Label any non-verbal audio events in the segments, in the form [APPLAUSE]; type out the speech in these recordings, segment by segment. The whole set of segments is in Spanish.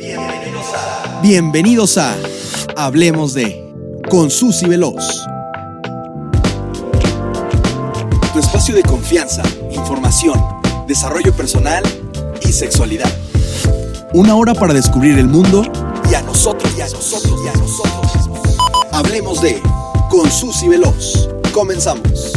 Bienvenidos a. Bienvenidos a Hablemos de con Susy Veloz. Tu espacio de confianza, información, desarrollo personal y sexualidad. Una hora para descubrir el mundo y a nosotros y a nosotros y a nosotros. Hablemos de con Susy Veloz. Comenzamos.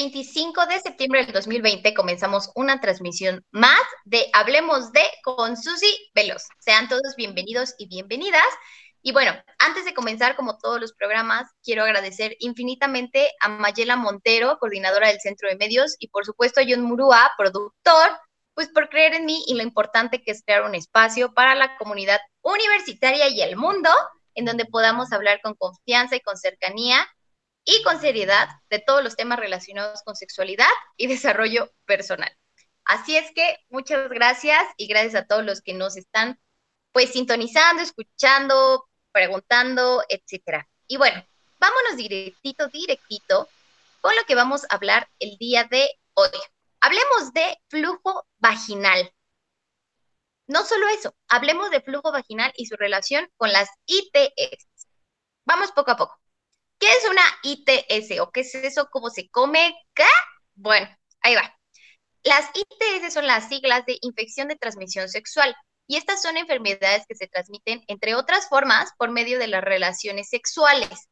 25 de septiembre del 2020, comenzamos una transmisión más de Hablemos de con Susy Veloz. Sean todos bienvenidos y bienvenidas. Y bueno, antes de comenzar, como todos los programas, quiero agradecer infinitamente a Mayela Montero, coordinadora del Centro de Medios, y por supuesto a John Murúa, productor, pues por creer en mí y lo importante que es crear un espacio para la comunidad universitaria y el mundo, en donde podamos hablar con confianza y con cercanía y con seriedad de todos los temas relacionados con sexualidad y desarrollo personal. Así es que muchas gracias y gracias a todos los que nos están pues sintonizando, escuchando, preguntando, etcétera. Y bueno, vámonos directito, directito con lo que vamos a hablar el día de hoy. Hablemos de flujo vaginal. No solo eso, hablemos de flujo vaginal y su relación con las ITS. Vamos poco a poco. ¿Qué es una ITS o qué es eso? ¿Cómo se come? ¿Qué? Bueno, ahí va. Las ITS son las siglas de infección de transmisión sexual y estas son enfermedades que se transmiten, entre otras formas, por medio de las relaciones sexuales.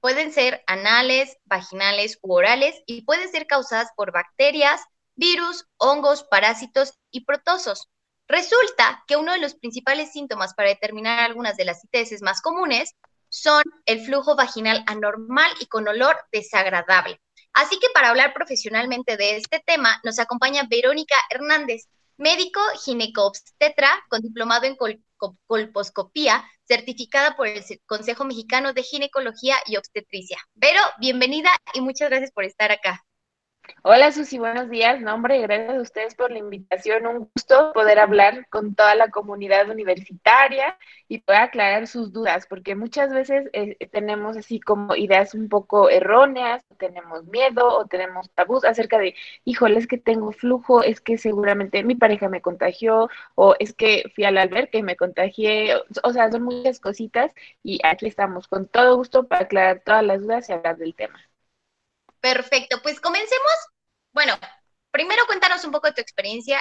Pueden ser anales, vaginales u orales y pueden ser causadas por bacterias, virus, hongos, parásitos y protosos. Resulta que uno de los principales síntomas para determinar algunas de las ITS más comunes son el flujo vaginal anormal y con olor desagradable. Así que para hablar profesionalmente de este tema nos acompaña Verónica Hernández, médico ginecobstetra con diplomado en colposcopía, certificada por el Consejo Mexicano de Ginecología y Obstetricia. Vero, bienvenida y muchas gracias por estar acá. Hola Susi, buenos días. No, hombre, gracias a ustedes por la invitación. Un gusto poder hablar con toda la comunidad universitaria y poder aclarar sus dudas, porque muchas veces eh, tenemos así como ideas un poco erróneas, tenemos miedo o tenemos tabús acerca de, híjole, es que tengo flujo, es que seguramente mi pareja me contagió o es que fui al albergue y me contagié. O sea, son muchas cositas y aquí estamos con todo gusto para aclarar todas las dudas y hablar del tema. Perfecto, pues comencemos. Bueno, primero cuéntanos un poco de tu experiencia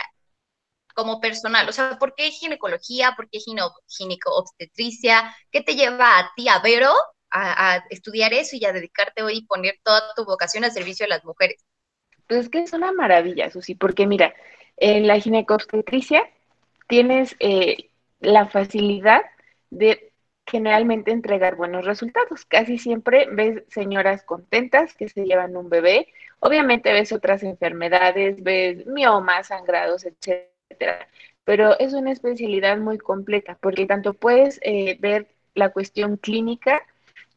como personal, o sea, ¿por qué ginecología? ¿Por qué gineco-obstetricia? ¿Qué te lleva a ti, a Vero, a, estudiar eso y a dedicarte hoy y poner toda tu vocación al servicio de las mujeres? Pues es que es una maravilla, Susi, porque mira, en la gineco-obstetricia tienes eh, la facilidad de generalmente entregar buenos resultados. Casi siempre ves señoras contentas que se llevan un bebé. Obviamente ves otras enfermedades, ves miomas, sangrados, etcétera. Pero es una especialidad muy completa porque tanto puedes eh, ver la cuestión clínica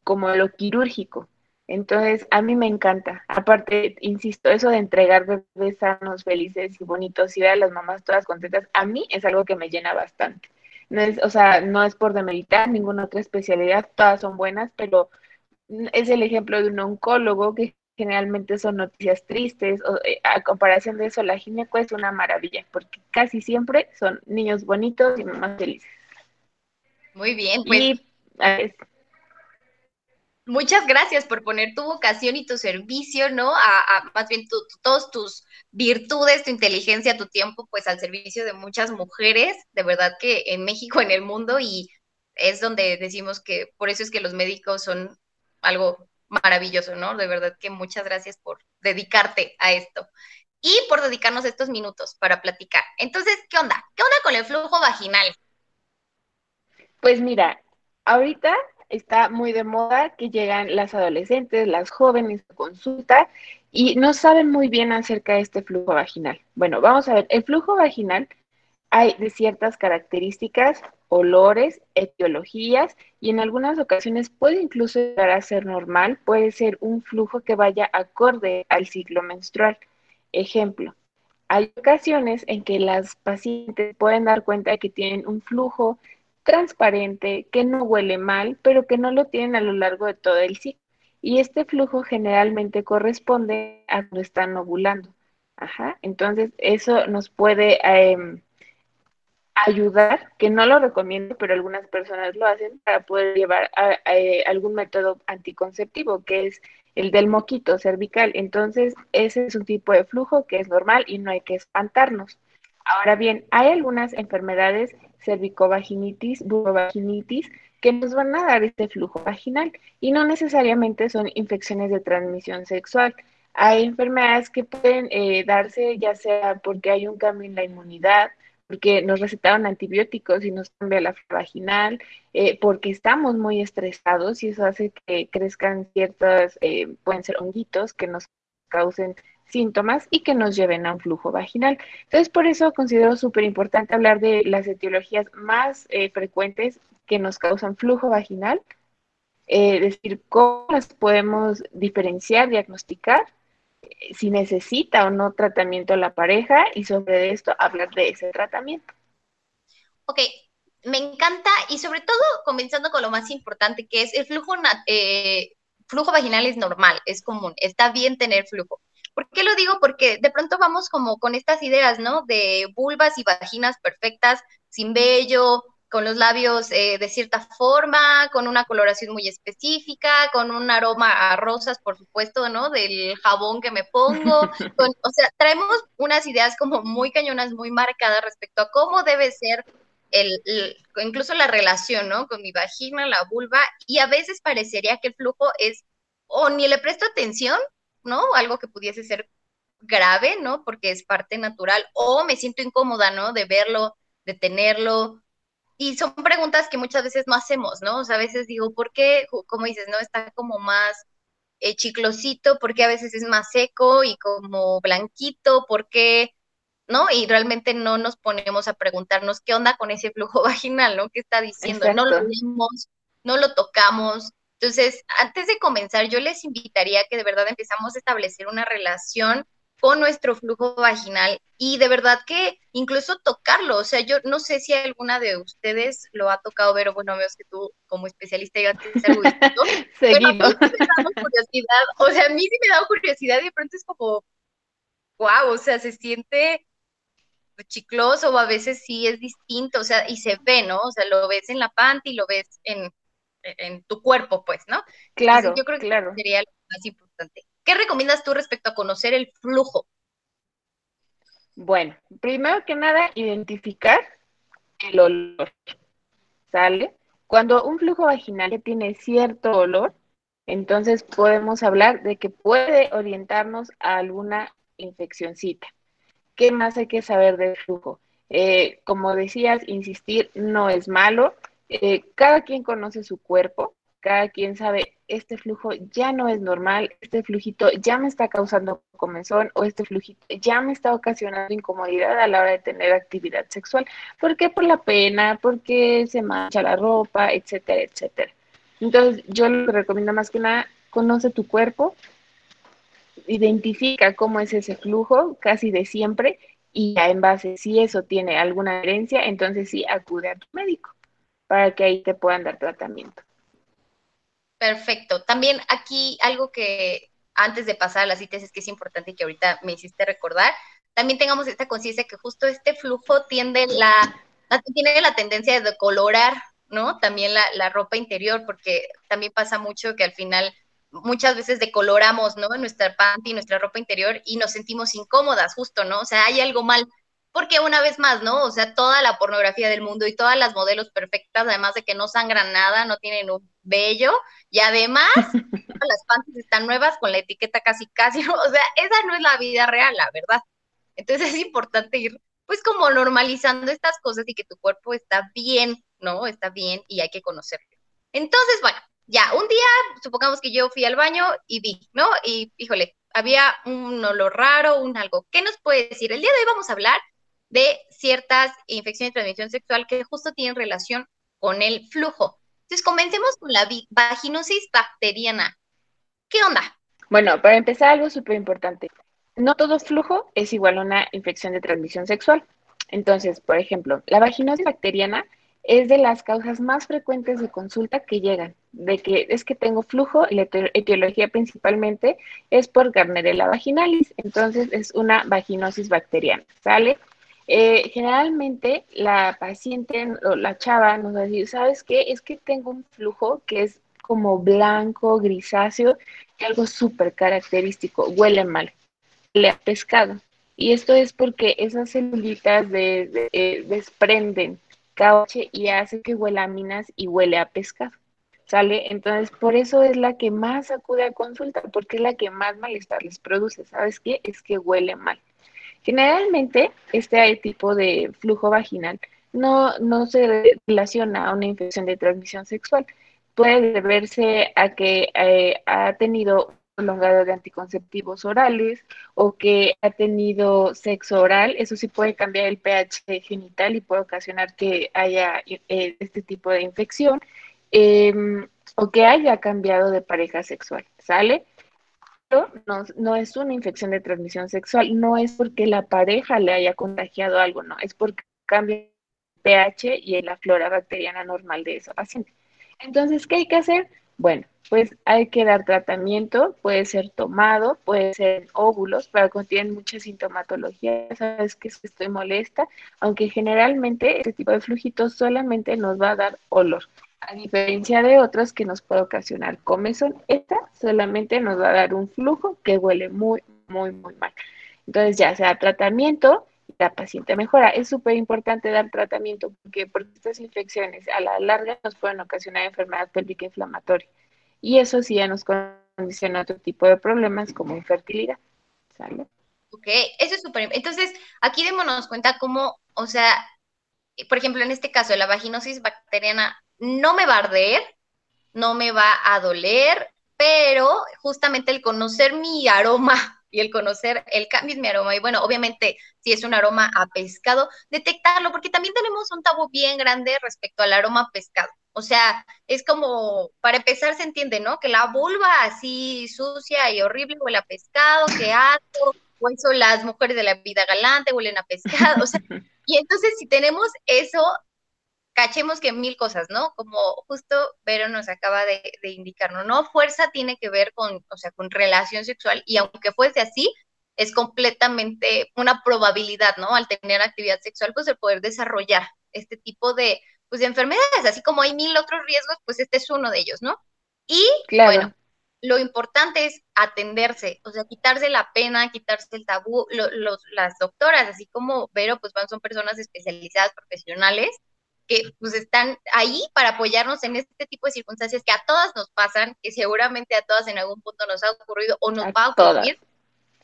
como lo quirúrgico. Entonces, a mí me encanta. Aparte, insisto, eso de entregar bebés sanos, felices y bonitos y ver a las mamás todas contentas, a mí es algo que me llena bastante. No es, o sea, no es por demeritar ninguna otra especialidad, todas son buenas, pero es el ejemplo de un oncólogo que generalmente son noticias tristes, o, eh, a comparación de eso, la gineco es una maravilla, porque casi siempre son niños bonitos y mamás felices. Muy bien, pues. Muchas gracias por poner tu vocación y tu servicio, ¿no? A, más bien todos tus virtudes, tu inteligencia, tu tiempo, pues al servicio de muchas mujeres, de verdad que en México, en el mundo, y es donde decimos que por eso es que los médicos son algo maravilloso, ¿no? De verdad que muchas gracias por dedicarte a esto y por dedicarnos estos minutos para platicar. Entonces, ¿qué onda? ¿Qué onda con el flujo vaginal? Pues mira, ahorita está muy de moda que llegan las adolescentes, las jóvenes a consulta y no saben muy bien acerca de este flujo vaginal. Bueno, vamos a ver, el flujo vaginal hay de ciertas características, olores, etiologías y en algunas ocasiones puede incluso llegar a ser normal, puede ser un flujo que vaya acorde al ciclo menstrual. Ejemplo, hay ocasiones en que las pacientes pueden dar cuenta de que tienen un flujo transparente, que no huele mal, pero que no lo tienen a lo largo de todo el ciclo. y este flujo generalmente corresponde a cuando están ovulando. Ajá. Entonces, eso nos puede em, ayudar, que no lo recomiendo, pero algunas personas lo hacen para poder llevar eh, algún método anticonceptivo, que es el del moquito cervical. Entonces, ese es un tipo de flujo que es normal y no hay que espantarnos. Ahora bien, hay algunas enfermedades, cervicovaginitis, vulvovaginitis, que nos van a dar este flujo vaginal y no necesariamente son infecciones de transmisión sexual. Hay enfermedades que pueden eh, darse ya sea porque hay un cambio en la inmunidad, porque nos recetaron antibióticos y nos cambia la vaginal, eh, porque estamos muy estresados y eso hace que crezcan ciertos, eh, pueden ser honguitos que nos causen síntomas y que nos lleven a un flujo vaginal. Entonces, por eso considero súper importante hablar de las etiologías más eh, frecuentes que nos causan flujo vaginal, es decir, cómo las podemos diferenciar, diagnosticar si necesita o no tratamiento la pareja y sobre esto hablar de ese tratamiento. Ok, me encanta y sobre todo comenzando con lo más importante que es el flujo, eh, flujo vaginal es normal, es común, está bien tener flujo. ¿Por qué lo digo? Porque de pronto vamos como con estas ideas, ¿no? De vulvas y vaginas perfectas, sin vello, con los labios eh, de cierta forma, con una coloración muy específica, con un aroma a rosas, por supuesto, ¿no? Del jabón que me pongo. [LAUGHS] o sea, traemos unas ideas como muy cañonas, muy marcadas respecto a cómo debe ser el, incluso la relación, ¿no? Con mi vagina, la vulva, y a veces parecería que el flujo es, o ni le presto atención, ¿no? Algo que pudiese ser grave, ¿no? Porque es parte natural, o me siento incómoda, ¿no? De verlo, de tenerlo, y son preguntas que muchas veces no hacemos, ¿no? O sea, a veces digo, ¿por qué, como dices, no está como más eh, chiclosito? ¿Por qué a veces es más seco y como blanquito? ¿Por qué? ¿No? Y realmente no nos ponemos a preguntarnos qué onda con ese flujo [LAUGHS] vaginal, ¿no? ¿Qué está diciendo? No lo vemos, no lo tocamos. Entonces, antes de comenzar, yo les invitaría que de verdad empezamos a establecer una relación con nuestro flujo vaginal y de verdad que incluso tocarlo, o sea, yo no sé si alguna de ustedes lo ha tocado ver, o bueno, veo que tú como especialista ya tienes algo distinto, pero a mí me da curiosidad, o sea, a mí sí me da curiosidad y de pronto es como, wow, o sea, se siente chicloso o a veces sí es distinto, o sea, y se ve, ¿no? O sea, lo ves en la panty y lo ves en, en tu cuerpo, pues, ¿no? Claro, yo creo que claro. sería lo más importante. ¿Qué recomiendas tú respecto a conocer el flujo? Bueno, primero que nada, identificar el olor. ¿Sale? Cuando un flujo vaginal tiene cierto olor, entonces podemos hablar de que puede orientarnos a alguna infeccióncita. ¿Qué más hay que saber del flujo? Eh, como decías, insistir no es malo. Eh, cada quien conoce su cuerpo, cada quien sabe este flujo ya no es normal, este flujito ya me está causando comezón o este flujito ya me está ocasionando incomodidad a la hora de tener actividad sexual. ¿Por qué? Por la pena, porque se mancha la ropa, etcétera, etcétera. Entonces, yo lo que recomiendo más que nada, conoce tu cuerpo, identifica cómo es ese flujo casi de siempre y ya en base, si eso tiene alguna herencia, entonces sí acude a tu médico para que ahí te puedan dar tratamiento. Perfecto. También aquí algo que antes de pasar a las es que es importante que ahorita me hiciste recordar, también tengamos esta conciencia que justo este flujo tiende la, tiene la tendencia de decolorar, ¿no? También la, la ropa interior, porque también pasa mucho que al final muchas veces decoloramos, ¿no? Nuestra panty, nuestra ropa interior y nos sentimos incómodas, justo, ¿no? O sea, hay algo mal porque una vez más, ¿no? O sea, toda la pornografía del mundo y todas las modelos perfectas, además de que no sangran nada, no tienen un vello, y además [LAUGHS] las panties están nuevas con la etiqueta casi casi, o sea, esa no es la vida real, la verdad. Entonces es importante ir, pues, como normalizando estas cosas y que tu cuerpo está bien, ¿no? Está bien y hay que conocerlo. Entonces, bueno, ya, un día, supongamos que yo fui al baño y vi, ¿no? Y, híjole, había un olor raro, un algo. ¿Qué nos puede decir? El día de hoy vamos a hablar de ciertas infecciones de transmisión sexual que justo tienen relación con el flujo. Entonces, comencemos con la vaginosis bacteriana. ¿Qué onda? Bueno, para empezar, algo súper importante. No todo flujo es igual a una infección de transmisión sexual. Entonces, por ejemplo, la vaginosis bacteriana es de las causas más frecuentes de consulta que llegan. de que es que tengo flujo y la etiología principalmente es por Gardnerella vaginalis, entonces es una vaginosis bacteriana, ¿sale? Eh, generalmente la paciente o la chava nos va a decir, ¿sabes qué? Es que tengo un flujo que es como blanco, grisáceo, y algo súper característico, huele mal, huele a pescado. Y esto es porque esas celulitas de, eh, desprenden cauche y hace que huela a minas y huele a pescado. ¿Sale? Entonces, por eso es la que más acude a consulta, porque es la que más malestar les produce. ¿Sabes qué? Es que huele mal. Generalmente, este tipo de flujo vaginal no, no se relaciona a una infección de transmisión sexual. Puede deberse a que eh, ha tenido prolongado de anticonceptivos orales o que ha tenido sexo oral, eso sí puede cambiar el pH genital y puede ocasionar que haya eh, este tipo de infección em, o que haya cambiado de pareja sexual, ¿sale? No, no es una infección de transmisión sexual, no es porque la pareja le haya contagiado algo, no, es porque cambia el pH y la flora bacteriana normal de esa paciente. Entonces, ¿qué hay que hacer? Bueno, pues hay que dar tratamiento, puede ser tomado, puede ser óvulos, pero contienen mucha sintomatología, sabes que estoy molesta, aunque generalmente este tipo de flujitos solamente nos va a dar olor, a diferencia de otros que nos puede ocasionar comezón, esta solamente nos va a dar un flujo que huele muy, muy, muy mal. Entonces ya sea tratamiento, la paciente mejora. Es súper importante dar tratamiento porque, porque estas infecciones a la larga nos pueden ocasionar enfermedad pélvica inflamatoria y eso sí ya nos condiciona otro tipo de problemas como infertilidad. ¿Sale? Ok, eso es súper. Entonces, aquí démonos cuenta cómo, o sea, por ejemplo, en este caso, la vaginosis bacteriana no me va a arder, no me va a doler, pero justamente el conocer mi aroma [LAUGHS] y el conocer el cambio en mi aroma. Y bueno, obviamente, si es un aroma a pescado, detectarlo, porque también tenemos un tabú bien grande respecto al aroma a pescado. O sea, es como, para empezar se entiende, ¿no? Que la vulva así sucia y horrible huele a pescado, que asco, o eso las mujeres de la vida galante huelen a pescado, o sea, [LAUGHS] y entonces si tenemos eso, cachemos que mil cosas, ¿no? Como justo Vero nos acaba de, de indicar, ¿no? No fuerza tiene que ver con, o sea, con relación sexual, y aunque fuese así, es completamente una probabilidad, ¿no? Al tener actividad sexual, pues el poder desarrollar este tipo de, pues de enfermedades, así como hay mil otros riesgos, pues este es uno de ellos, ¿no? Y bueno, lo importante es atenderse, o sea, quitarse la pena, quitarse el tabú. los, las doctoras, así como Vero, pues son personas especializadas, profesionales, que pues están ahí para apoyarnos en este tipo de circunstancias que a todas nos pasan, que seguramente a todas en algún punto nos ha ocurrido o nos va a ocurrir.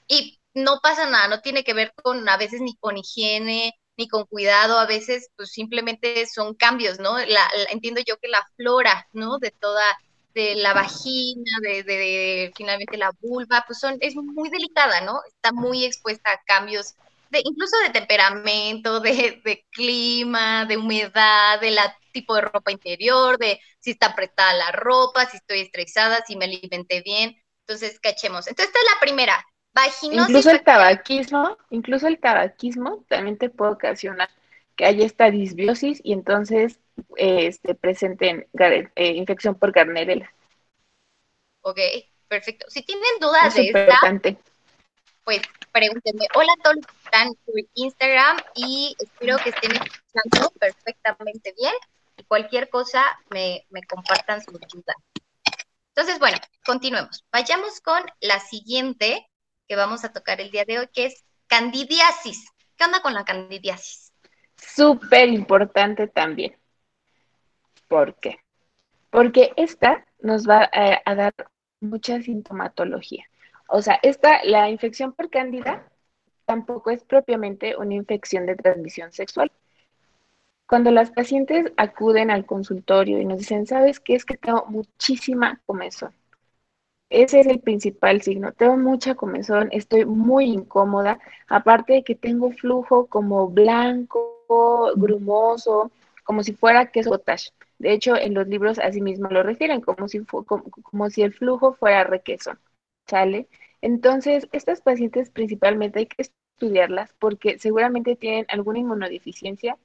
Y no pasa nada, no tiene que ver con a veces ni con higiene, ni con cuidado, a veces pues simplemente son cambios, ¿no? La, entiendo yo que la flora, ¿no? De toda, de la vagina, de, de, finalmente la vulva, pues son, es muy delicada, ¿no? Está muy expuesta a cambios de, incluso de temperamento, de, de clima, de humedad, de la tipo de ropa interior, de si está apretada la ropa, si estoy estresada, si me alimenté bien. Entonces, cachemos. Entonces, esta es la primera, Incluso el tabaquismo, incluso el tabaquismo también te puede ocasionar que haya esta disbiosis y entonces este, presenten eh, infección por Gardnerella. Ok, perfecto. Si tienen dudas de esta, pues pregúntenme. Hola a todos los que están por Instagram y espero que estén escuchando perfectamente bien y cualquier cosa me, me compartan su duda. Entonces, bueno, continuemos. Vayamos con la siguiente, que vamos a tocar el día de hoy, que es candidiasis. ¿Qué onda con la candidiasis? Súper importante también. ¿Por qué? Porque esta nos va a, dar mucha sintomatología. O sea, esta, la infección por cándida tampoco es propiamente una infección de transmisión sexual. Cuando las pacientes acuden al consultorio y nos dicen, ¿sabes qué? Es que tengo muchísima comezón ese es el principal signo. Tengo mucha comezón, estoy muy incómoda, aparte de que tengo flujo como blanco, grumoso, como si fuera queso cottage. De hecho, en los libros así mismo lo refieren, como si, como, si el flujo fuera requesón. ¿Sale? Entonces, estas pacientes principalmente hay que estudiarlas porque seguramente tienen alguna inmunodeficiencia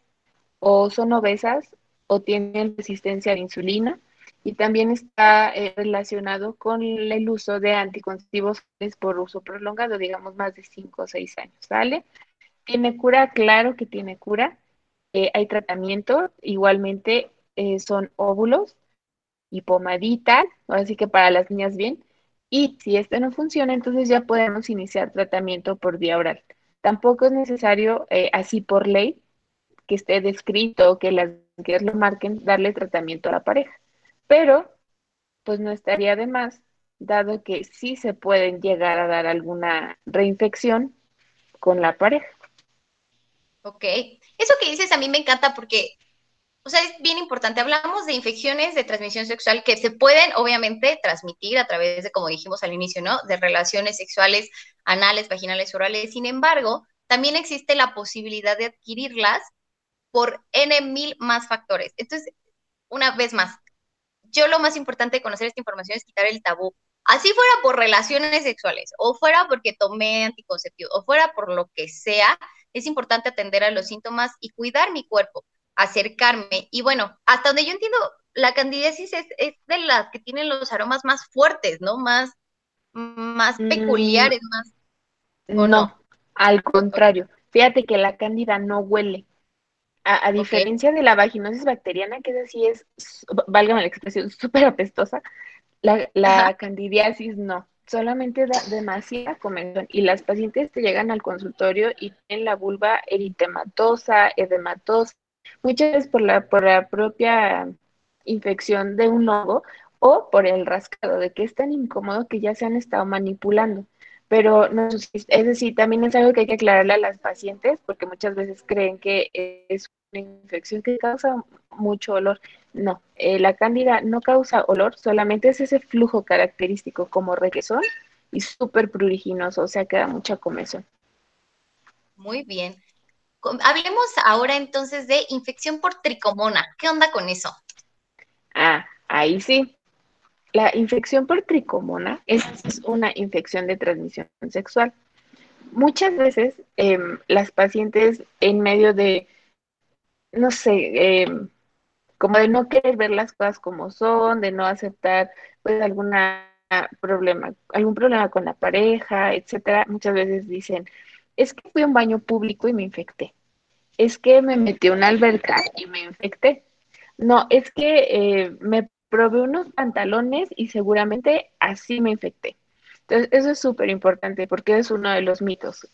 o son obesas o tienen resistencia a la insulina y también está eh, relacionado con el uso de anticonceptivos por uso prolongado, digamos más de 5 o 6 años, ¿sale? ¿Tiene cura? Claro que tiene cura. Eh, hay tratamiento, igualmente eh, son óvulos y pomadita, así que para las niñas bien. Y si este no funciona, entonces ya podemos iniciar tratamiento por vía oral. Tampoco es necesario, así por ley, que esté descrito, que las guías lo marquen, darle tratamiento a la pareja pero pues no estaría de más, dado que sí se pueden llegar a dar alguna reinfección con la pareja. Ok, eso que dices a mí me encanta porque, o sea, es bien importante. Hablamos de infecciones de transmisión sexual que se pueden, obviamente, transmitir a través de, como dijimos al inicio, ¿no? De relaciones sexuales anales, vaginales, orales. Sin embargo, también existe la posibilidad de adquirirlas por N mil más factores. Entonces, una vez más, yo lo más importante de conocer esta información es quitar el tabú. Así fuera por relaciones sexuales, o fuera porque tomé anticonceptivo, o fuera por lo que sea, es importante atender a los síntomas y cuidar mi cuerpo, acercarme. Y bueno, hasta donde yo entiendo, la candidiasis es, de las que tienen los aromas más fuertes, ¿no? Más, más mm. peculiares, más... no, al contrario. Fíjate que la cándida no huele. A, diferencia de la vaginosis bacteriana, que es así, es, válgame la expresión, [LAUGHS] súper apestosa, la, candidiasis no, solamente da demasiada comezón y las pacientes te llegan al consultorio y tienen la vulva eritematosa, edematosa, muchas veces por la, por la propia infección de un hongo o por el rascado, de que es tan incómodo que ya se han estado manipulando. Pero no, es decir, también es algo que hay que aclararle a las pacientes porque muchas veces creen que es una infección que causa mucho olor. No, eh, la cándida no causa olor, solamente es ese flujo característico como requesón y súper pruriginoso, o sea, queda mucha comezón. Muy bien. Hablemos ahora entonces de infección por tricomona. ¿Qué onda con eso? Ah, ahí sí. La infección por tricomona es una infección de transmisión sexual. Muchas veces em, las pacientes en medio de, no sé, em, como de no querer ver las cosas como son, de no aceptar pues alguna problema, algún problema con la pareja, etcétera, muchas veces dicen, es que fui a un baño público y me infecté. Es que me metí a una alberca y me infecté. No, es que eh, me probé unos pantalones y seguramente así me infecté. Entonces, eso es súper importante porque es uno de los mitos.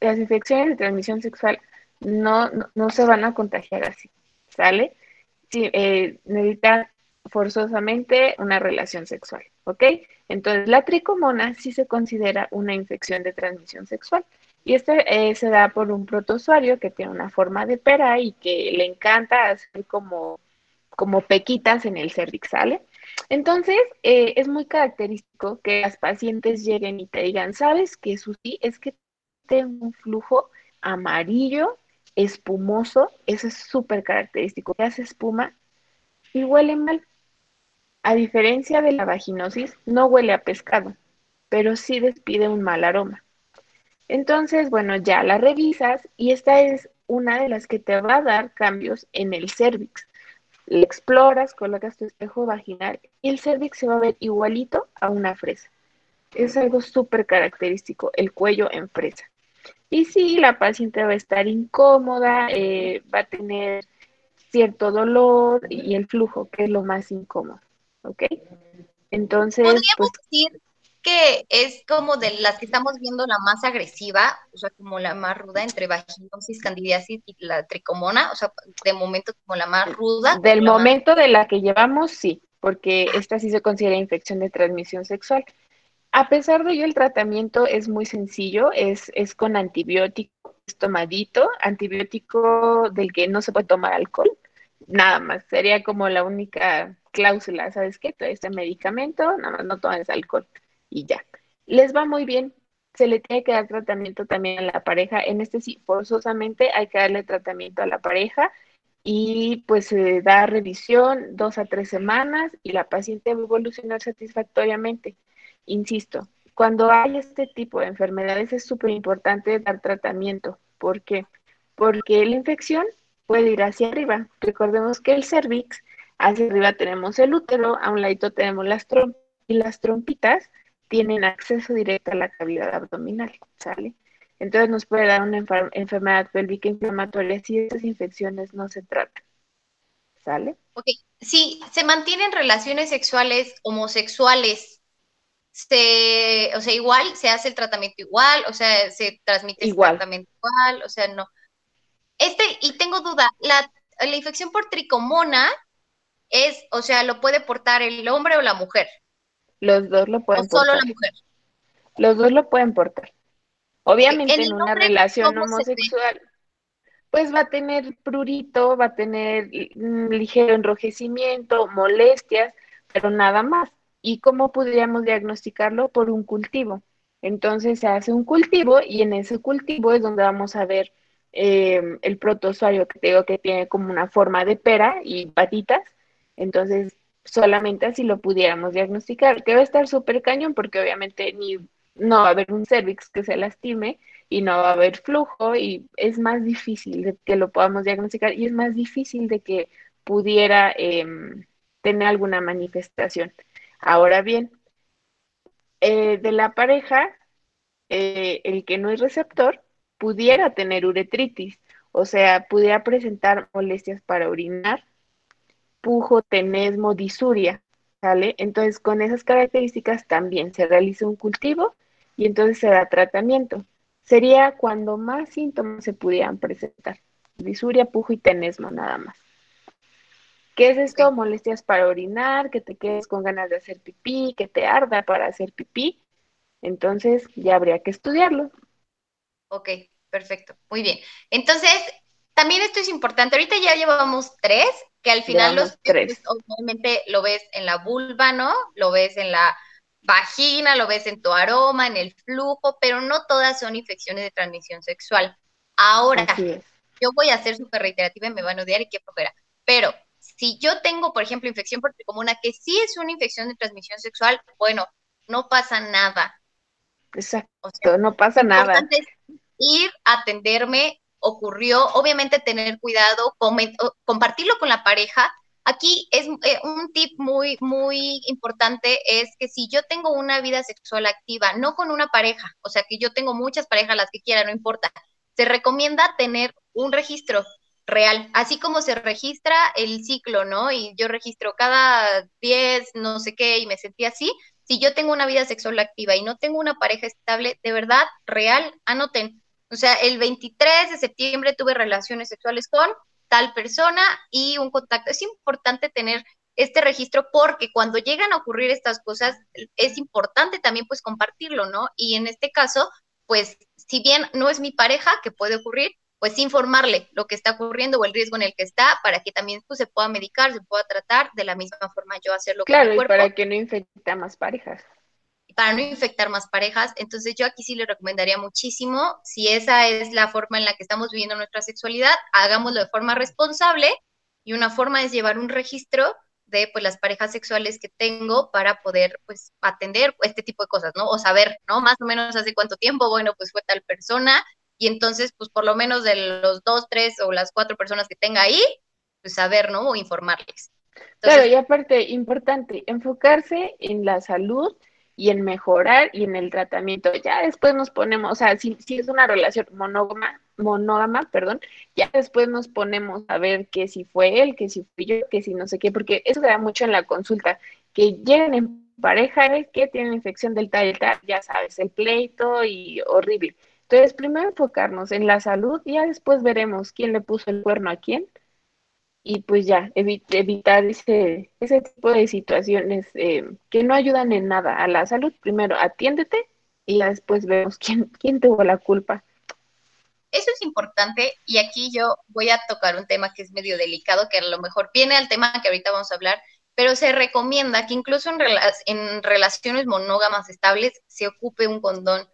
Las infecciones de transmisión sexual no, no, se van a contagiar así, ¿sale? Sí, eh, necesitan forzosamente una relación sexual, ¿ok? Entonces, la tricomona sí se considera una infección de transmisión sexual. Y este eh, se da por un protozoario que tiene una forma de pera y que le encanta hacer como como pequitas en el cervix, ¿sale? Entonces, eh, es muy característico que las pacientes lleguen y te digan, ¿sabes qué, Susi? Es que tengo un flujo amarillo, espumoso, eso es súper característico, que hace espuma y huele mal. A diferencia de la vaginosis, no huele a pescado, pero sí despide un mal aroma. Entonces, bueno, ya la revisas y esta es una de las que te va a dar cambios en el cervix. Le exploras, colocas tu espejo vaginal y el cervix se va a ver igualito a una fresa. Es algo súper característico, el cuello en fresa. Y sí, la paciente va a estar incómoda, eh, va a tener cierto dolor y el flujo, que es lo más incómodo. ¿Ok? Entonces. Podríamos pues decir que es como de las que estamos viendo la más agresiva, o sea, como la más ruda entre vaginosis, candidiasis y la tricomona, o sea, de momento como la más ruda. Del momento de la que llevamos, sí, porque esta sí se considera infección de transmisión sexual. A pesar de ello, el tratamiento es muy sencillo, es, es con antibiótico, es tomadito, antibiótico del que no se puede tomar alcohol, nada más, sería como la única cláusula, ¿sabes qué? Este medicamento, nada más no tomes alcohol y ya. Les va muy bien. Se le tiene que dar tratamiento también a la pareja. En este sí, forzosamente hay que darle tratamiento a la pareja y pues se da revisión dos a tres semanas y la paciente va a evolucionar satisfactoriamente. Insisto, cuando hay este tipo de enfermedades es súper importante dar tratamiento. ¿Por qué? Porque la infección puede ir hacia arriba. Recordemos que el cervix Hacia arriba tenemos el útero, a un ladito tenemos las trompas y las trompitas tienen acceso directo a la cavidad abdominal, ¿sale? Entonces nos puede dar una enfermedad pélvica inflamatoria si estas infecciones no se tratan. ¿Sale? Ok, si se mantienen relaciones sexuales homosexuales, se, o sea, igual, se hace el tratamiento igual, o sea, se transmite igual. el tratamiento igual, o sea, no. Este, y tengo duda, la, la infección por tricomona es, o sea, lo puede portar el hombre o la mujer. Los dos lo pueden o solo portar. la mujer. Los dos lo pueden portar. Obviamente En una relación homosexual, pues va a tener prurito, va a tener mm, ligero enrojecimiento, molestias, pero nada más. ¿Y cómo podríamos diagnosticarlo? Por un cultivo. Entonces se hace un cultivo y en ese cultivo es donde vamos a ver eh, el protozoario que te digo que tiene como una forma de pera y patitas. Entonces, solamente así lo pudiéramos diagnosticar, que va a estar súper cañón porque obviamente ni no va a haber un cervix que se lastime y no va a haber flujo y es más difícil de que lo podamos diagnosticar y es más difícil de que pudiera em, tener alguna manifestación. Ahora bien, eh, de la pareja, eh, el que no es receptor pudiera tener uretritis, o sea, pudiera presentar molestias para orinar, pujo, tenesmo, disuria, ¿sale? Entonces, con esas características también se realiza un cultivo y entonces se da tratamiento. Sería cuando más síntomas se pudieran presentar. Disuria, pujo y tenesmo nada más. ¿Qué es esto? Molestias para orinar, que te quedes con ganas de hacer pipí, que te arda para hacer pipí. Entonces ya habría que estudiarlo. Ok, perfecto, muy bien. Entonces, también esto es importante. Ahorita ya llevamos tres, que al final los tres. obviamente lo ves en la vulva, ¿no? Lo ves en la vagina, lo ves en tu aroma, en el flujo, pero no todas son infecciones de transmisión sexual. Ahora, yo voy a ser súper reiterativa y me van a odiar y qué flojera. Pero si yo tengo, por ejemplo, infección por tricomona, que sí es una infección de transmisión sexual, bueno, no pasa nada. Exacto, O sea, no pasa lo nada. importante es ir a atenderme, ocurrió, obviamente tener cuidado, compartirlo con la pareja. Aquí es eh, un tip muy, muy importante, es que si yo tengo una vida sexual activa, no con una pareja, o sea que yo tengo muchas parejas, las que quiera, no importa, se recomienda tener un registro real, así como se registra el ciclo, ¿no? Y yo registro cada 10, no sé qué, y me sentí así. Si yo tengo una vida sexual activa y no tengo una pareja estable, de verdad, real, anoten. O sea, el 23 de septiembre tuve relaciones sexuales con tal persona y un contacto. Es importante tener este registro porque cuando llegan a ocurrir estas cosas es importante también pues compartirlo, ¿no? Y en este caso, pues si bien no es mi pareja, que puede ocurrir, pues informarle lo que está ocurriendo o el riesgo en el que está para que también pues, se pueda medicar, se pueda tratar de la misma forma yo hacerlo con Claro, mi y para que no infecte a más parejas. Para no infectar más parejas. Entonces yo aquí sí le recomendaría muchísimo, si esa es la forma en la que estamos viviendo nuestra sexualidad, hagámoslo de forma responsable y una forma es llevar un registro de pues las parejas sexuales que tengo para poder pues atender este tipo de cosas, ¿no? O saber, ¿no? Más o menos hace cuánto tiempo, bueno, pues fue tal persona y entonces pues por lo menos de los dos, tres o las cuatro personas que tenga ahí, pues saber, ¿no? O informarles. Entonces, Claro, y aparte, importante, enfocarse en la salud y en mejorar y en el tratamiento. Ya después nos ponemos, o sea, si, si es una relación monógama, monógama, perdón, ya después nos ponemos a ver que si fue él, que si fui yo, que si no sé qué, porque eso se da mucho en la consulta, que lleguen en pareja ¿eh? que tienen infección del tal tal, ya sabes, el pleito y horrible. Entonces, primero enfocarnos en la salud ya después veremos quién le puso el cuerno a quién y pues ya, evi- evitar ese, ese tipo de situaciones eh, que no ayudan en nada a la salud. Primero, atiéndete y después vemos [LAUGHS] quién, quién tuvo la culpa. Eso es importante y aquí yo voy a tocar un tema que es medio delicado, que a lo mejor viene al tema que ahorita vamos a hablar, pero se recomienda que incluso en, rela- en relaciones monógamas estables se ocupe un condón.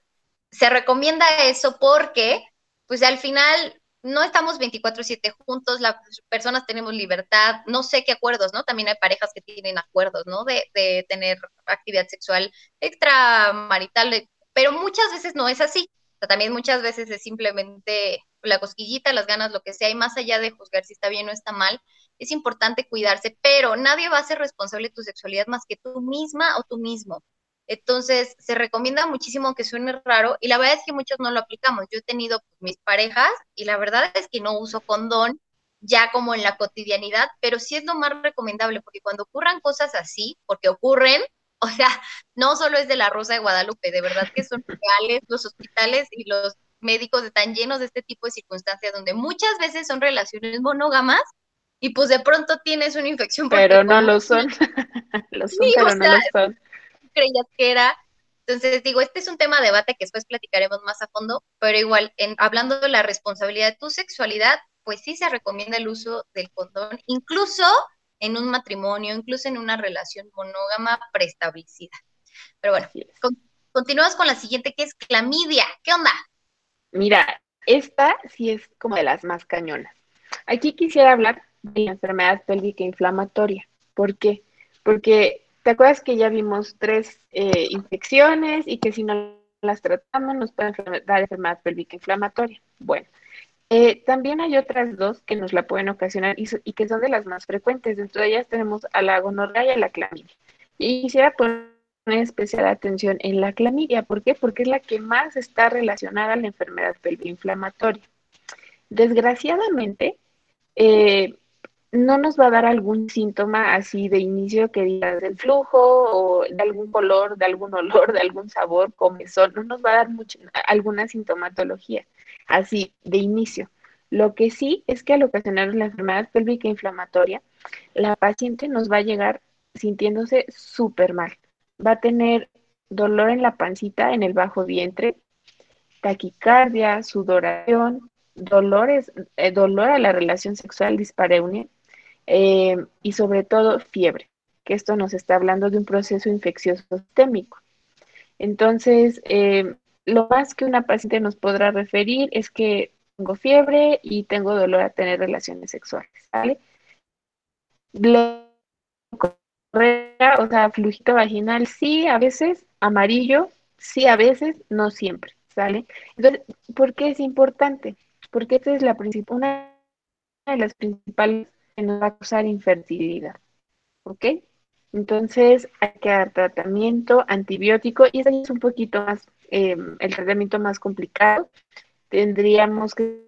Se recomienda eso porque, pues al final no estamos 24/7 juntos, las personas tenemos libertad, no sé qué acuerdos, ¿no? También hay parejas que tienen acuerdos, ¿no? De, de tener actividad sexual extramarital, pero muchas veces no es así. O sea, también muchas veces es simplemente la cosquillita, las ganas, lo que sea, y más allá de juzgar si está bien o está mal, es importante cuidarse, pero nadie va a ser responsable de tu sexualidad más que tú misma o tú mismo. Entonces, se recomienda muchísimo que suene raro y la verdad es que muchos no lo aplicamos. Yo he tenido pues, mis parejas y la verdad es que no uso condón ya como en la cotidianidad, pero sí es lo más recomendable porque cuando ocurran cosas así, porque ocurren, [LAUGHS] o sea, no solo es de la Rosa de Guadalupe, de verdad que son reales los hospitales y los médicos están llenos de este tipo de circunstancias donde muchas veces son relaciones monógamas y pues de pronto tienes una infección. Pero no lo son. [LAUGHS] lo son, pero no lo son. Creías que era. Entonces digo, este es un tema de debate que después platicaremos más a fondo, pero igual, en, hablando de la responsabilidad de tu sexualidad, pues sí se recomienda el uso del condón, incluso en un matrimonio, incluso en una relación monógama preestablecida. Pero bueno, continuamos con la siguiente que es clamidia. ¿Qué onda? Mira, esta sí es como de las más cañonas. Aquí quisiera hablar de la enfermedad pélvica inflamatoria. ¿Por qué? Porque te acuerdas que ya vimos tres eh, infecciones y que si no las tratamos nos pueden dar enfermedad pélvica inflamatoria. Bueno, eh, también hay otras dos que nos la pueden ocasionar y, que son de las más frecuentes. Dentro de ellas tenemos a la gonorrea y a la clamidia. Y quisiera poner especial atención en la clamidia. ¿Por qué? Porque es la que más está relacionada a la enfermedad pélvica inflamatoria. Desgraciadamente, eh, no nos va a dar algún síntoma así de inicio que diga del flujo o de algún color, de algún olor, de algún sabor, comezón, no nos va a dar mucho, alguna sintomatología así de inicio. Lo que sí es que al ocasionar la enfermedad pélvica inflamatoria, la paciente nos va a llegar sintiéndose súper mal. Va a tener dolor en la pancita, en el bajo vientre, taquicardia, sudoración, dolores, eh, dolor a la relación sexual, dispareunia, eh, y sobre todo fiebre, que esto nos está hablando de un proceso infeccioso sistémico. Entonces, eh, lo más que una paciente nos podrá referir es que tengo fiebre y tengo dolor a tener relaciones sexuales, ¿sale? o sea, flujito vaginal, sí, a veces, amarillo, sí, a veces, no siempre, ¿sale? Entonces, ¿por qué es importante? Porque esta es la una de las principales nos va a causar infertilidad. ¿Ok? Entonces hay que dar tratamiento antibiótico y ese es un poquito más, em, el tratamiento más complicado. Tendríamos que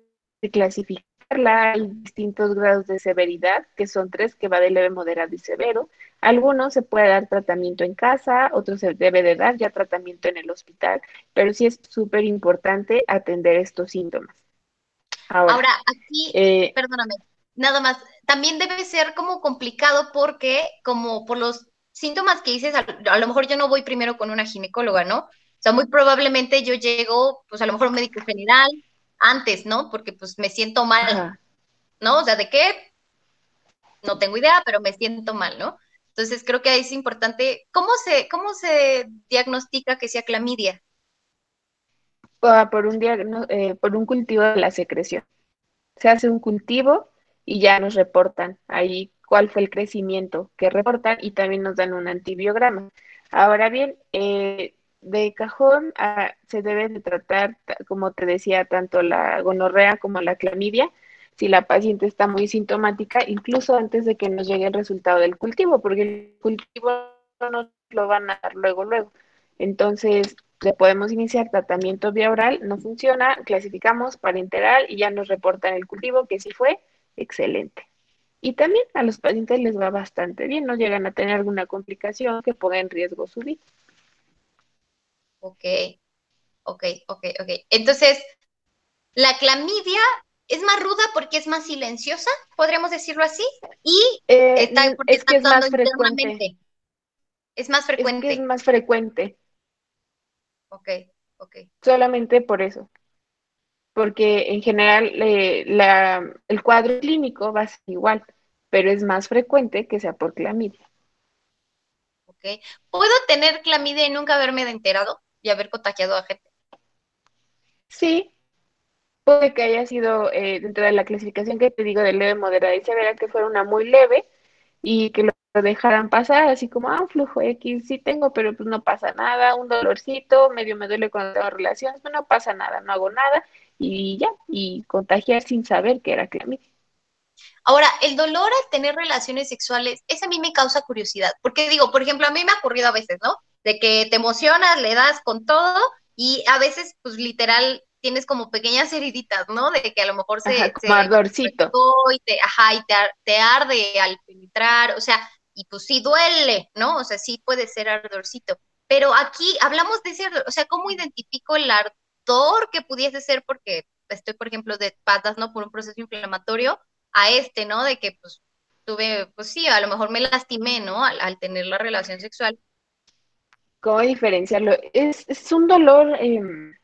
clasificarla, hay distintos grados de severidad, que son tres, que va de leve, moderado y severo. Algunos se puede dar tratamiento en casa, otros se debe de dar ya tratamiento en el hospital, pero sí es súper importante atender estos síntomas. Ahora, aquí, eh, perdóname, nada más, también debe ser como complicado porque como por los síntomas que dices, a, lo mejor yo no voy primero con una ginecóloga, ¿no? O sea, muy probablemente yo llego, pues a lo mejor un médico general antes, ¿no? Porque pues me siento mal, ¿no? O sea, ¿de qué? No tengo idea, pero me siento mal, ¿no? Entonces creo que es importante, ¿cómo se, cómo se diagnostica que sea clamidia? Por un, eh, por un cultivo de la secreción. Se hace un cultivo y ya nos reportan ahí cuál fue el crecimiento que reportan y también nos dan un antibiograma. Ahora bien, eh, de cajón ah, se debe de tratar, como te decía, tanto la gonorrea como la clamidia, si la paciente está muy sintomática, incluso antes de que nos llegue el resultado del cultivo, porque el cultivo no lo van a dar luego, luego. Entonces, le podemos iniciar tratamiento vía oral, no funciona, clasificamos parenteral y ya nos reportan el cultivo que sí fue, excelente. Y también a los pacientes les va bastante bien, no llegan a tener alguna complicación que ponga en riesgo su vida. Ok, ok, ok, ok. Entonces, la clamidia es más ruda porque es más silenciosa, podríamos decirlo así, y eh, está, es que es más frecuente. Es más frecuente. Es, es más frecuente. Ok, ok. Solamente por eso porque en general eh, la, el cuadro clínico va a ser igual, pero es más frecuente que sea por clamidia. Ok. ¿Puedo tener clamidia y nunca haberme enterado y haber contagiado a gente? Sí, puede que haya sido eh, dentro de la clasificación que te digo de leve, moderada y severa, que fuera una muy leve y que lo dejaran pasar, así como, ah, un flujo X, sí tengo, pero pues no pasa nada, un dolorcito, medio me duele cuando tengo relaciones, pues no pasa nada, no hago nada, y ya, y contagiar sin saber que era clamidia. Ahora, el dolor al tener relaciones sexuales, ese a mí me causa curiosidad, porque digo, por ejemplo, a mí me ha ocurrido a veces, ¿no? De que te emocionas, le das con todo y a veces, pues literal, tienes como pequeñas [LAUGHS] heriditas, ¿no? De que a lo mejor se... Ajá, ardorcito. Y te, ajá, y te, arde al penetrar, o sea, y pues sí duele, ¿no? O sea, sí puede ser ardorcito. Pero aquí hablamos de ese ardor, o sea, ¿cómo identifico el que pudiese ser? Porque estoy, por ejemplo, de patas, ¿no? Por un proceso inflamatorio, a este, ¿no? De que pues tuve, pues sí, a lo mejor me lastimé, ¿no? Al, tener la relación sexual. ¿Cómo diferenciarlo? Es, es un dolor em,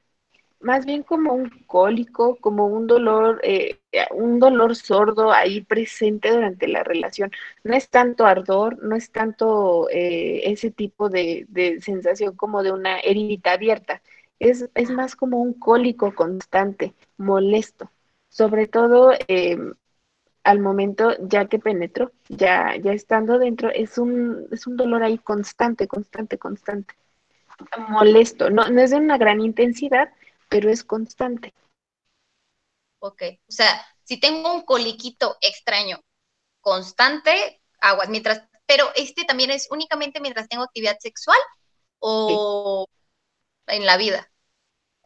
más bien como un cólico, como un dolor, eh, un dolor sordo ahí presente durante la relación. No es tanto ardor, no es tanto eh, ese tipo de, de, sensación como de una herida abierta. Es, es, más como un cólico constante, molesto. Sobre todo em, al momento ya que penetro, ya, ya estando dentro, es un, es un dolor ahí constante, constante, constante. Molesto, no, no es de una gran intensidad, pero es constante. Ok, o sea, si tengo un coliquito extraño, constante, aguas, mientras, pero este también es únicamente mientras tengo actividad sexual o en la vida.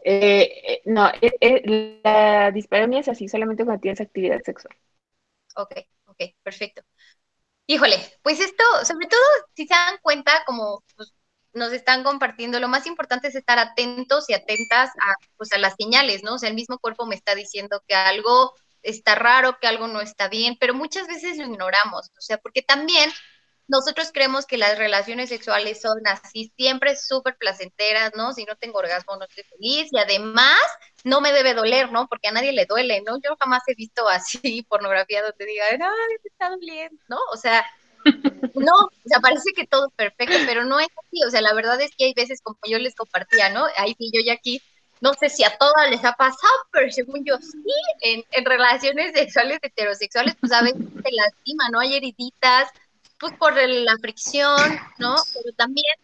Eh, eh, no, eh, la disparemia es así solamente cuando tienes actividad sexual. Ok, ok, perfecto. Híjole, pues esto, sobre todo, si se dan cuenta, como pues, nos están compartiendo, lo más importante es estar atentos y atentas a, pues, a las señales, ¿no? O sea, el mismo cuerpo me está diciendo que algo está raro, que algo no está bien, pero muchas veces lo ignoramos, o sea, porque también nosotros creemos que las relaciones sexuales son así, siempre súper placenteras, ¿no? Si no tengo orgasmo no estoy feliz y además no me debe doler, ¿no? Porque a nadie le duele, ¿no? Yo jamás he visto así [LAUGHS] pornografía donde diga, ay, me está doliendo, ¿no? O sea, [LAUGHS] no, o sea, parece que todo es perfecto, pero no es así, o sea, la verdad es que hay veces como yo les compartía, ¿no? Ahí sí, yo ya aquí, no sé si a todas les ha pasado, pero según yo sí, en, en relaciones sexuales heterosexuales, pues a veces se lastima, ¿no? Hay heriditas, pues por la fricción, ¿no? Pero también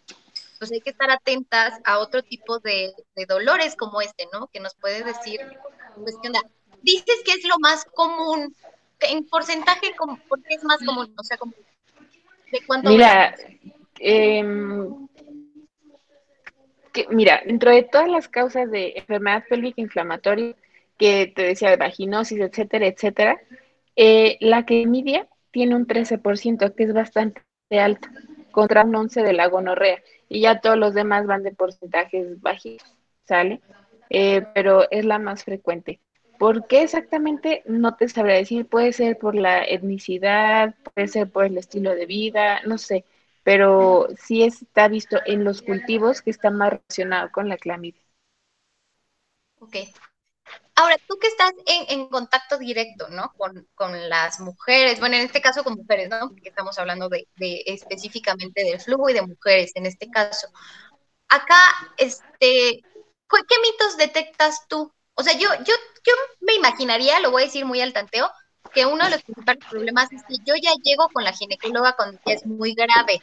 pues hay que estar atentas a otro tipo de, dolores como este, ¿no? Que nos puede decir, pues, ¿qué onda? Dices que es lo más común, en porcentaje, ¿por qué es más común? O sea, como, ¿de cuánto? Mira, em, mira, dentro de todas las causas de enfermedad pélvica inflamatoria, que te decía de vaginosis, etcétera, etcétera, eh, la que media tiene un 13%, que es bastante alto, contra un 11% de la gonorrea y ya todos los demás van de porcentajes bajitos, ¿sale? Eh, pero es la más frecuente. ¿Por qué exactamente? No te sabría decir, puede ser por la etnicidad, puede ser por el estilo de vida, no sé, pero sí está visto en los cultivos que está más relacionado con la clamidia. Ok. Ahora, tú que estás en, contacto directo, ¿no? Con, las mujeres, bueno, en este caso con mujeres, ¿no? Porque estamos hablando de, específicamente del flujo y de mujeres en este caso. Acá, este, ¿qué mitos detectas tú? O sea, yo, yo, yo me imaginaría, lo voy a decir muy al tanteo, que uno de los principales problemas es que yo ya llego con la ginecóloga cuando es muy grave.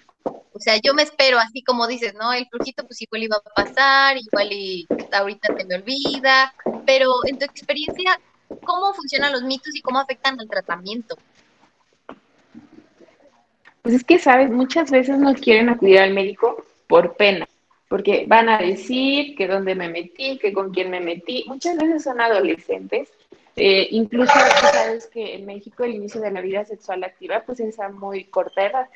O sea, yo me espero, así como dices, ¿no? El flujito pues igual iba a pasar, igual y ahorita te me olvida, pero en tu experiencia, ¿cómo funcionan los mitos y cómo afectan al tratamiento? Pues es que, ¿sabes? Muchas veces no quieren acudir al médico por pena, porque van a decir que dónde me metí, que con quién me metí. Muchas veces son adolescentes. Eh, incluso sabes que en México el inicio de la vida sexual activa pues es a muy corta edad.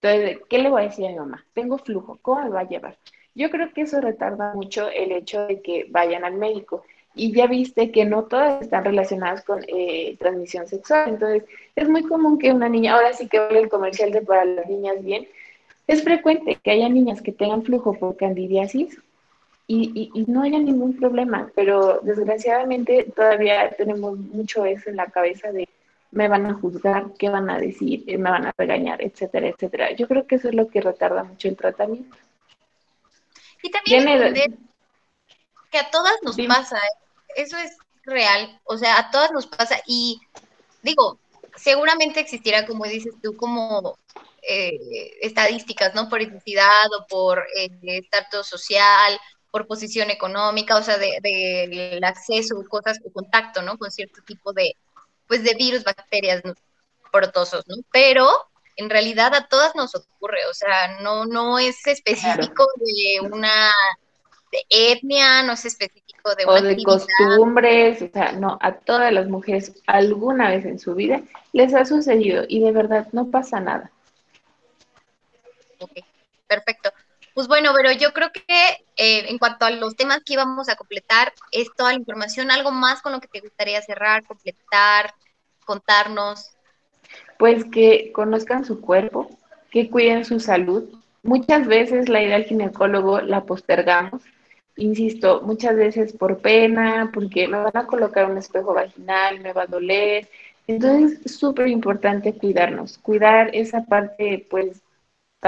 Entonces, ¿qué le voy a decir a mi mamá? Tengo flujo, ¿cómo me va a llevar? Yo creo que eso retarda mucho el hecho de que vayan al médico. Y ya viste que no todas están relacionadas con eh, transmisión sexual. Entonces, es muy común que una niña, ahora sí que vale el comercial de para las niñas bien, es frecuente que haya niñas que tengan flujo por candidiasis y, y, no haya ningún problema, pero desgraciadamente todavía tenemos mucho eso en la cabeza de me van a juzgar, qué van a decir, eh, me van a regañar, etcétera, etcétera. Yo creo que eso es lo que retarda mucho el tratamiento. Y también entender que a todas nos pasa, ¿eh? eso es real, o sea, a todas nos pasa y digo, seguramente existirá, como dices tú, como eh, estadísticas, ¿no? Por identidad o por estatus social, por posición económica, o sea, del de, acceso, cosas o contacto, ¿no? Con cierto tipo de, pues de virus, bacterias, portosos, ¿no? Pero en realidad a todas nos ocurre, o sea, no, no es específico de una etnia, no es específico de una o de costumbres, o sea, no, a todas las mujeres alguna vez en su vida les ha sucedido y de verdad no pasa nada. Ok, perfecto. Pues bueno, pero yo creo que eh, en cuanto a los temas que íbamos a completar, es toda la información, algo más con lo que te gustaría cerrar, completar, contarnos. Pues que conozcan su cuerpo, que cuiden su salud. Muchas veces la idea al ginecólogo la postergamos, insisto, muchas veces por pena, porque me van a colocar un espejo vaginal, me va a doler. Entonces es súper importante cuidarnos, cuidar esa parte pues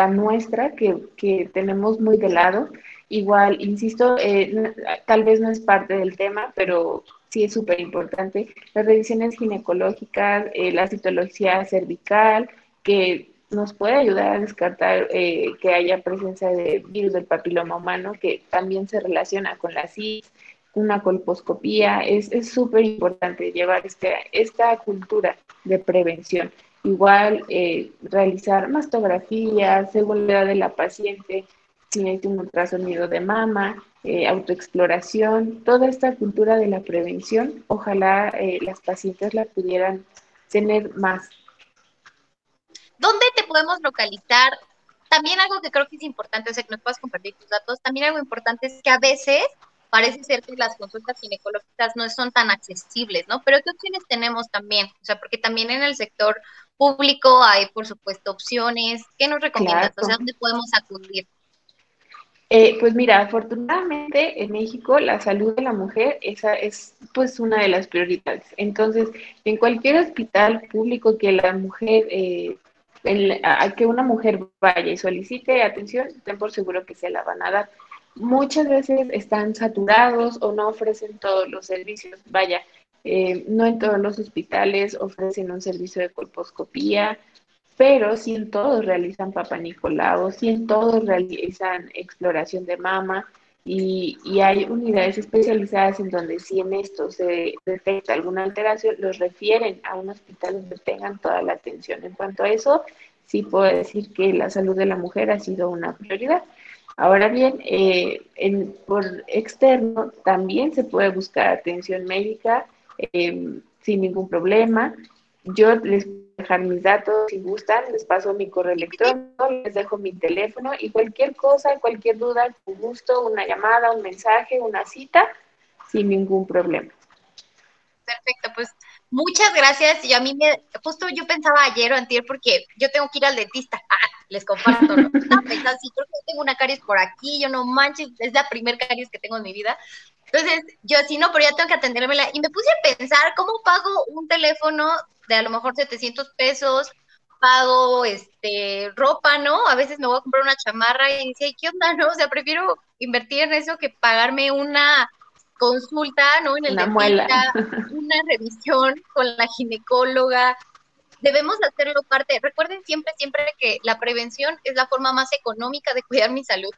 nuestra que, que tenemos muy de lado. Igual, insisto, eh, tal vez no es parte del tema, pero sí es súper importante. Las revisiones ginecológicas, eh, la citología cervical, que nos puede ayudar a descartar eh, que haya presencia de virus del papiloma humano, que también se relaciona con la CIS, una colposcopía. Es súper importante llevar este, esta cultura de prevención. Igual eh, realizar mastografías edad de la paciente, si hay un ultrasonido de mama, eh, autoexploración, toda esta cultura de la prevención, ojalá las pacientes la pudieran tener más ¿Dónde te podemos localizar? También algo que creo que es importante, o sea, que nos puedas compartir tus datos, también algo importante es que a veces parece ser que las consultas ginecológicas no son tan accesibles, ¿no? Pero ¿qué opciones tenemos también? O sea, porque también en el sector público hay, por supuesto, opciones. ¿Qué nos recomiendas? O sea, ¿dónde podemos acudir? Eh, pues mira, afortunadamente en México la salud de la mujer esa es pues una de las prioridades. Entonces, en cualquier hospital público que la mujer eh, a que una mujer vaya y solicite atención, ten por seguro que se la van a dar. Muchas veces están saturados o no ofrecen todos los servicios. Vaya, eh, no en todos los hospitales ofrecen un servicio de colposcopía, pero sí en todos realizan papanicolado, sí en todos realizan exploración de mama y, y, hay unidades especializadas en donde si en esto se detecta alguna alteración, los refieren a un hospital donde tengan toda la atención. En cuanto a eso, sí puedo decir que la salud de la mujer ha sido una prioridad. Ahora bien, eh, en, por externo también se puede buscar atención médica eh, sin ningún problema. Yo les dejar mis datos, si gustan, les paso mi correo electrónico, les dejo mi teléfono y cualquier cosa, cualquier duda, con gusto, una llamada, un mensaje, una cita, sin ningún problema. Perfecto, pues muchas gracias. Y a mí me, justo yo pensaba ayer o antier porque yo tengo que ir al dentista. [LAUGHS] Les comparto, ¿no? Así, creo que tengo una caries por aquí, yo no manches, es la primer caries que tengo en mi vida. Entonces, yo así no, pero ya tengo que atendérmela. Y me puse a pensar, ¿cómo pago un teléfono de a lo mejor 700 pesos? Pago este ropa, ¿no? A veces me voy a comprar una chamarra y dice, ¿qué onda, no? O sea, prefiero invertir en eso que pagarme una consulta, ¿no? En el dentista, una revisión con la ginecóloga. Debemos hacerlo parte. Recuerden siempre, siempre que la prevención es la forma más económica de cuidar mi salud.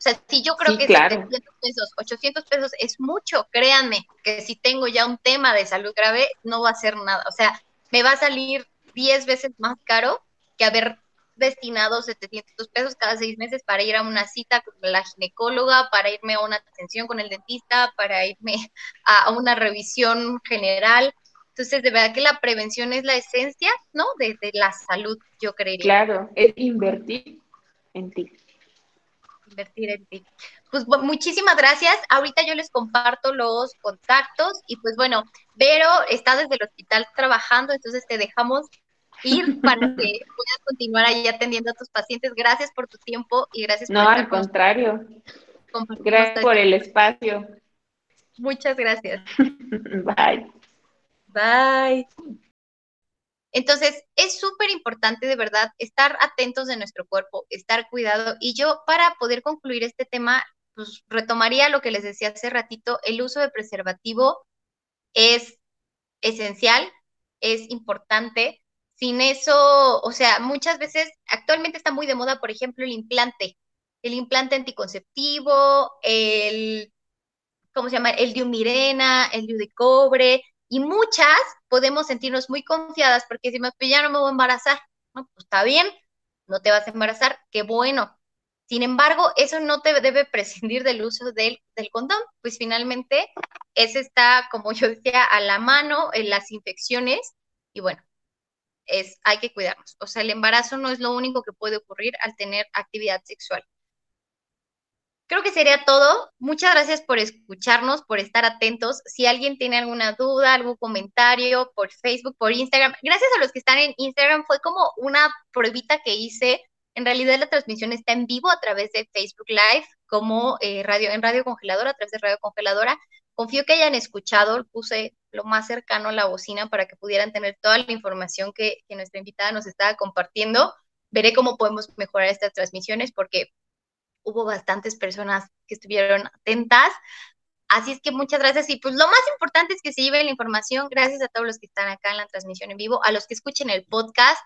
O sea, si yo creo que 700 pesos, 800 pesos es mucho, créanme que si tengo ya un tema de salud grave, no va a ser nada. O sea, me va a salir 10 veces más caro que haber destinado 700 pesos cada seis meses para ir a una cita con la ginecóloga, para irme a una atención con el dentista, para irme a, una revisión general. Entonces, de verdad que la prevención es la esencia, ¿no? De, de la salud, yo creería. Claro, es invertir en ti invertir en ti. Pues muchísimas gracias. Ahorita yo les comparto los contactos y pues bueno, Vero está desde el hospital trabajando, entonces te dejamos ir [LAUGHS] para que puedas continuar ahí atendiendo a tus pacientes. Gracias por tu tiempo y gracias no, por... No, al contrario. Gracias por el espacio. Muchas gracias. [LAUGHS] Bye. Bye. Entonces, es súper importante de verdad estar atentos de nuestro cuerpo, estar cuidado. Y yo, para poder concluir este tema, pues retomaría lo que les decía hace ratito, el uso de preservativo es esencial, es importante. Sin eso, o sea, muchas veces, actualmente está muy de moda, por ejemplo, el implante, el implante anticonceptivo, el, ¿cómo se llama? El diumirena, el diu de cobre, y muchas podemos sentirnos muy confiadas porque me pues ya no me voy a embarazar, ¿no? Pues está bien, no te vas a embarazar, qué bueno. Sin embargo, eso no te debe prescindir del uso del, del condón, pues finalmente ese está, como yo decía, a la mano en las infecciones y bueno, es, hay que cuidarnos. O sea, el embarazo no es lo único que puede ocurrir al tener actividad sexual. Creo que sería todo. Muchas gracias por escucharnos, por estar atentos. Si alguien tiene alguna duda, algún comentario por Facebook, por Instagram, gracias a los que están en Instagram, fue como una pruebita que hice. En realidad la transmisión está en vivo a través de Facebook Live, como eh, radio, en Radio Congeladora, a través de Radio Congeladora. Confío que hayan escuchado, puse lo más cercano a la bocina para que pudieran tener toda la información que, que nuestra invitada nos estaba compartiendo. Veré cómo podemos mejorar estas transmisiones porque hubo bastantes personas que estuvieron atentas. Así es que muchas gracias. Y pues lo más importante es que se lleven la información. Gracias a todos los que están acá en la transmisión en vivo, a los que escuchen el podcast,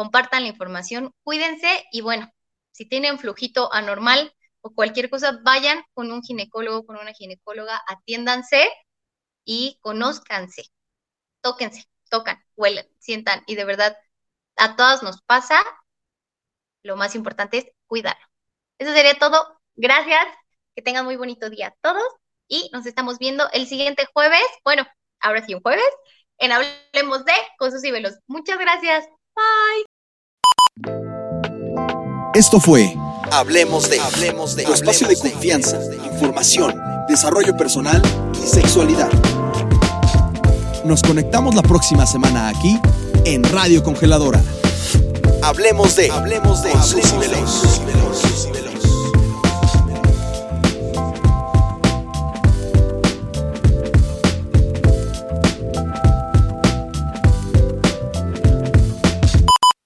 compartan la información, cuídense y bueno, si tienen flujito anormal o cualquier cosa, vayan con un ginecólogo, con una ginecóloga, atiéndanse y conózcanse, tóquense, tocan, huelen, sientan y de verdad a todas nos pasa. Lo más importante es cuidarlo. Eso sería todo. Gracias. Que tengan muy bonito día todos y nos estamos viendo el siguiente jueves. Bueno, ahora sí un jueves en Hablemos de Cosas y Velos. Muchas gracias. Bye. Esto fue Hablemos de Hablemos de tu espacio de confianza, información, desarrollo personal y sexualidad. Nos conectamos la próxima semana aquí en Radio Congeladora. Hablemos de Hablemos de Hablemos de